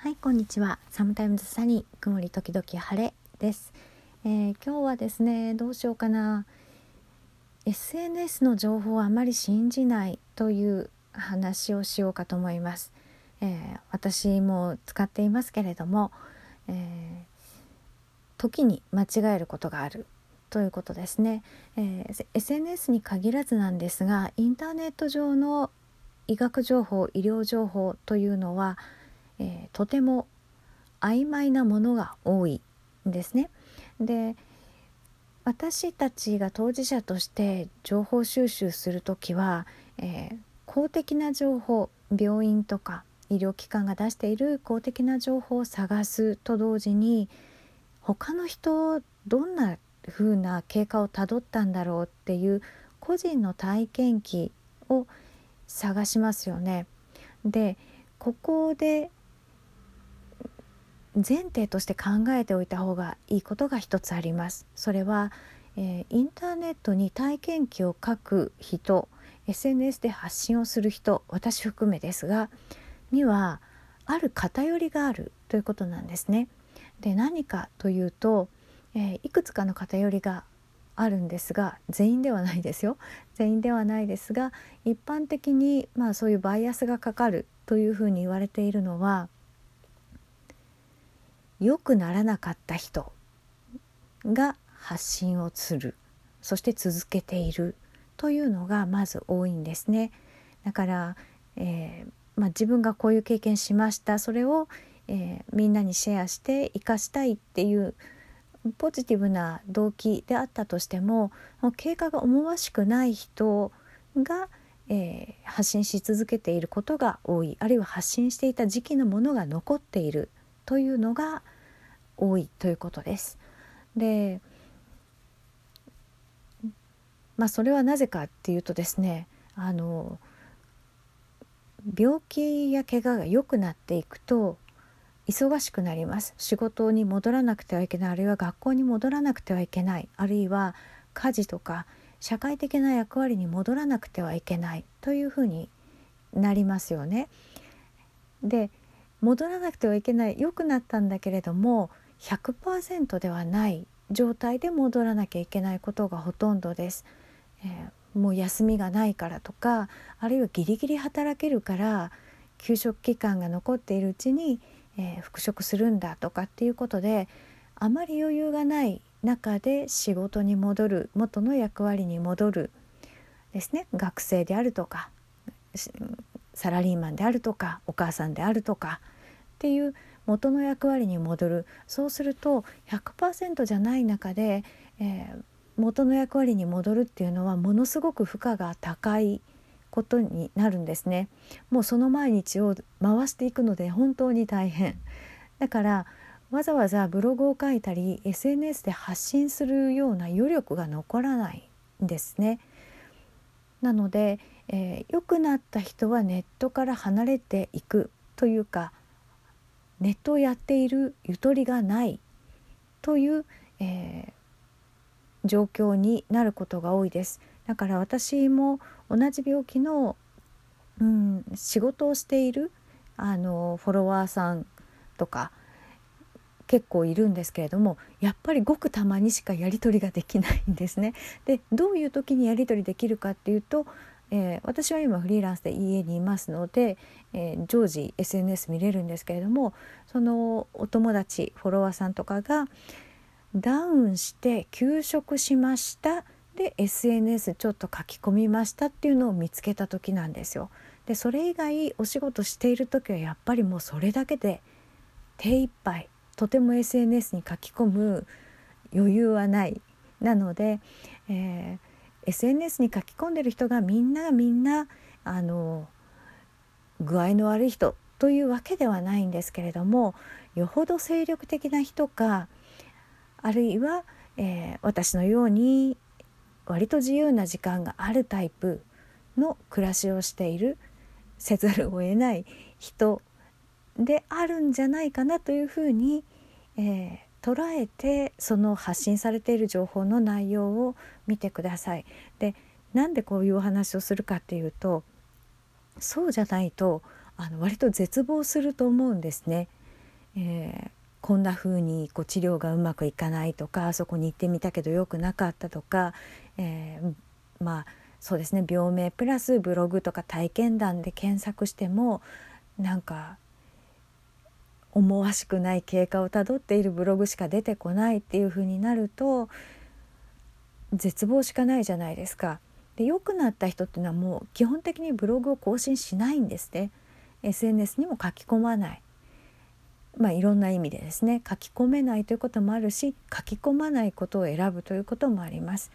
はいこんにちは。サムタイムズサニー曇り時々晴れです、えー、今日はですねどうしようかな。SNS の情報をあまり信じないという話をしようかと思います、えー、私も使っていますけれども、えー、時に間違えることがあるということですね、えー、SNS に限らずなんですがインターネット上の医学情報医療情報というのはえー、とても曖昧なものが多いんですね。で私たちが当事者として情報収集する時は、えー、公的な情報病院とか医療機関が出している公的な情報を探すと同時に他の人どんな風な経過をたどったんだろうっていう個人の体験記を探しますよね。でここで前提として考えておいた方がいいことが一つあります。それは、えー、インターネットに体験記を書く人 SNS で発信をする人私含めですがにはある偏りがあるということなんですね。で何かというと、えー、いくつかの偏りがあるんですが全員ではないですよ全員ではないですが一般的にまあそういうバイアスがかかるというふうに言われているのは良くならなかった人が発信をする。そして続けているというのがまず多いんですね。だから、えー、まあ、自分がこういう経験しました。それを、えー、みんなにシェアして生かしたいっていうポジティブな動機であったとしても経過が思わしくない人が、えー、発信し続けていることが多い。あるいは発信していた時期のものが残っている。というのが多いということです。でまあそれはなぜかっていうとですねあの病気や怪我が良くなっていくと忙しくなります仕事に戻らなくてはいけないあるいは学校に戻らなくてはいけないあるいは家事とか社会的な役割に戻らなくてはいけないというふうになりますよね。で戻らなくてはいけない良くなったんだけれども100%ではない状態で戻らなきゃいけないことがほとんどです。えー、もう休みがないからとかあるいはギリギリ働けるから休職期間が残っているうちに、えー、復職するんだとかっていうことであまり余裕がない中で仕事に戻る元の役割に戻るですね学生であるとかサラリーマンであるとかお母さんであるとかっていう元の役割に戻るそうすると100%じゃない中で、えー、元の役割に戻るっていうのはものすごく負荷が高いことになるんですね。もうその毎日を回していくので本当に大変。だからわざわざブログを書いたり SNS で発信するような余力が残らないんですね。なのでえー、良くなった人はネットから離れていくというかネットをやっているゆとりがないという、えー、状況になることが多いです。だから私も同じ病気の、うん、仕事をしているあのフォロワーさんとか結構いるんですけれどもやっぱりごくたまにしかやり取りができないんですね。でどういう時にやり取りできるかっていうとえー、私は今フリーランスで家にいますので、えー、常時 SNS 見れるんですけれどもそのお友達フォロワーさんとかがダウンして休職しましたで SNS ちょっと書き込みましたっていうのを見つけた時なんですよ。でそれ以外お仕事している時はやっぱりもうそれだけで手一杯とても SNS に書き込む余裕はないなので、えー SNS に書き込んでる人がみんながみんなあの具合の悪い人というわけではないんですけれどもよほど精力的な人かあるいは、えー、私のように割と自由な時間があるタイプの暮らしをしているせざるを得ない人であるんじゃないかなというふうに、えー、捉えてその発信されている情報の内容を見てください。でなんでこういうお話をするかっていうとそうじゃないとあの割と絶望すると思うんですね。えー、こんな風にこに治療がうまくいかないとかあそこに行ってみたけどよくなかったとか、えー、まあそうですね病名プラスブログとか体験談で検索してもなんか思わしくない経過をたどっているブログしか出てこないっていう風になると絶望しかないじゃないですか。で良くなった人っていうのはもう基本的にブログを更新しないんですね。SNS にも書き込まない。まあ、いろんな意味でですね書き込めないということもあるし書き込まないことを選ぶということもあります。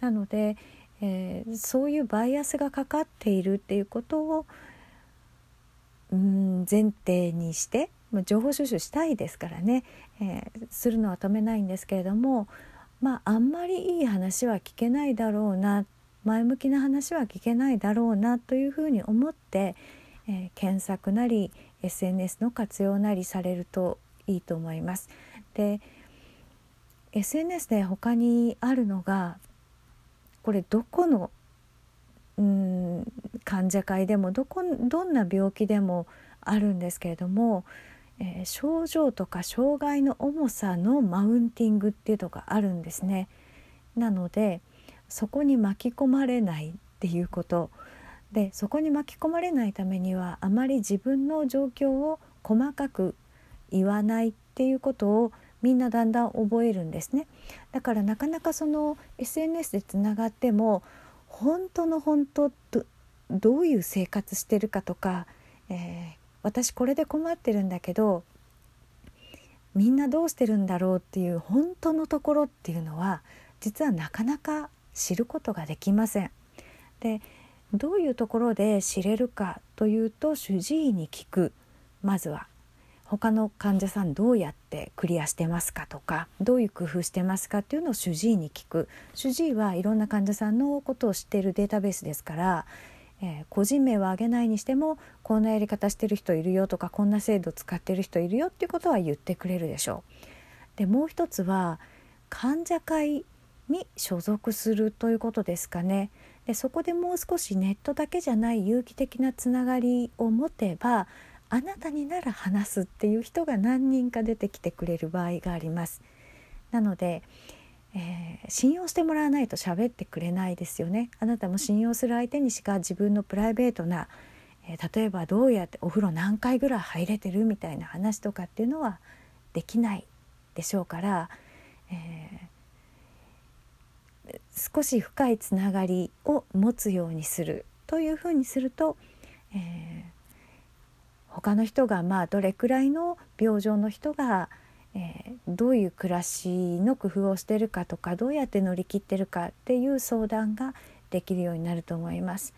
なので、えー、そういうバイアスがかかっているっていうことをうん前提にして情報収集したいですからね、えー、するのは止めないんですけれどもまああんまりいい話は聞けないだろうな前向きな話は聞けないだろうなというふうに思って、えー、検索なり SNS の活用なりされるといいと思います。で SNS で他にあるのがこれどこのうん患者会でもどこどんな病気でもあるんですけれども、えー、症状とか障害の重さのマウンティングっていうのがあるんですね。なのでそこに巻き込まれないっていうことでそこに巻き込まれないためにはあまり自分の状況を細かく言わないっていうことをみんなだんだん覚えるんですねだからなかなかその SNS でつながっても本当の本当どどういう生活してるかとか、えー、私これで困ってるんだけどみんなどうしてるんだろうっていう本当のところっていうのは実はなかなか知ることができません。でどういうところで知れるかというと主治医に聞く。まずは。他の患者さんどうやってクリアしてますかとかどういう工夫してますかっていうのを主治医に聞く。主治医はいろんな患者さんのことを知っているデータベースですから、えー、個人名は挙げないにしてもこんなやり方してる人いるよとかこんな制度使ってる人いるよっていうことは言ってくれるでしょう。でもう一つは患者会に所属するということですかね。でそこでもう少しネットだけじゃない有機的なつながりを持てばあなたになら話すっていう人が何人か出てきてくれる場合があります。なので、えー、信用してもらわないと喋ってくれないですよね。あなたも信用する相手にしか自分のプライベートな、えー、例えばどうやってお風呂何回ぐらい入れてるみたいな話とかっていうのはできないでしょうから、え少し深いつながりを持つようにするというふうにすると、えー、他の人がまあどれくらいの病状の人が、えー、どういう暮らしの工夫をしてるかとかどうやって乗り切ってるかっていう相談ができるようになると思います。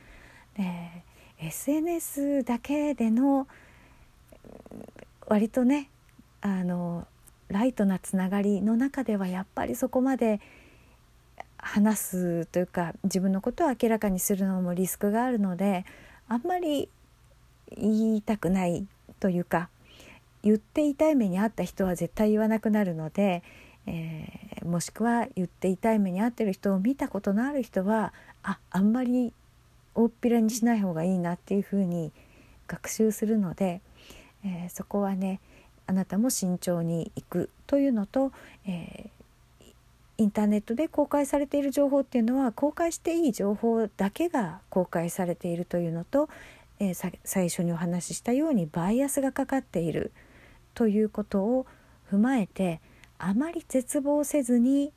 で SNS だけでの割とねあのライトなつながりの中ではやっぱりそこまで話すというか自分のことを明らかにするのもリスクがあるのであんまり言いたくないというか言って痛い目に遭った人は絶対言わなくなるので、えー、もしくは言って痛い目に遭ってる人を見たことのある人はああんまり大っぴらにしない方がいいなっていうふうに学習するので、えー、そこはねあなたも慎重にいくというのと、えインターネットで公開されている情報っていうのは公開していい情報だけが公開されているというのと、えー、最初にお話ししたようにバイアスがかかっている。ということを踏まえてあまり絶望せずに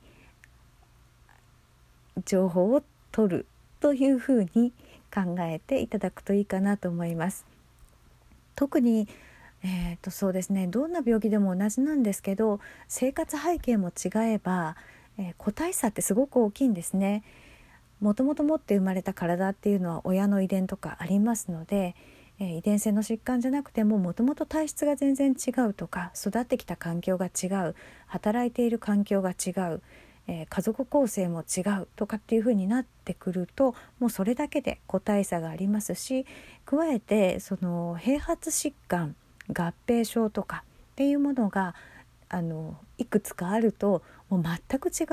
情報を取るというふうに考えていただくといいかなと思います。特にえーとそうですねどんな病気でも同じなんですけど生活背景も違えばえー、個体差ってすごく大きいんですね。もともと持って生まれた体っていうのは親の遺伝とかありますので、え、遺伝性の疾患じゃなくてももともと体質が全然違うとか育ってきた環境が違う働いている環境が違う、え、家族構成も違うとかっていうふうになってくるともうそれだけで個体差がありますし加えてその併発疾患合併症とかっていうものがあのいくつかあるともう全く違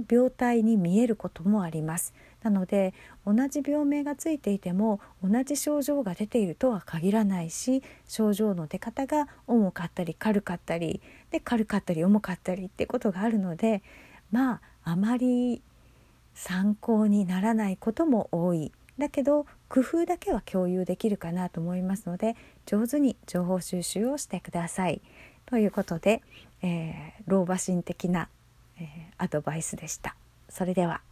う病態に見えることもありますなので同じ病名がついていても同じ症状が出ているとは限らないし症状の出方が重かったり軽かったりで軽かったり重かったりってことがあるのでまああまり参考にならないことも多いだけど工夫だけは共有できるかなと思いますので上手に情報収集をしてください。ということで、えー、老婆心的な、えー、アドバイスでした。それでは。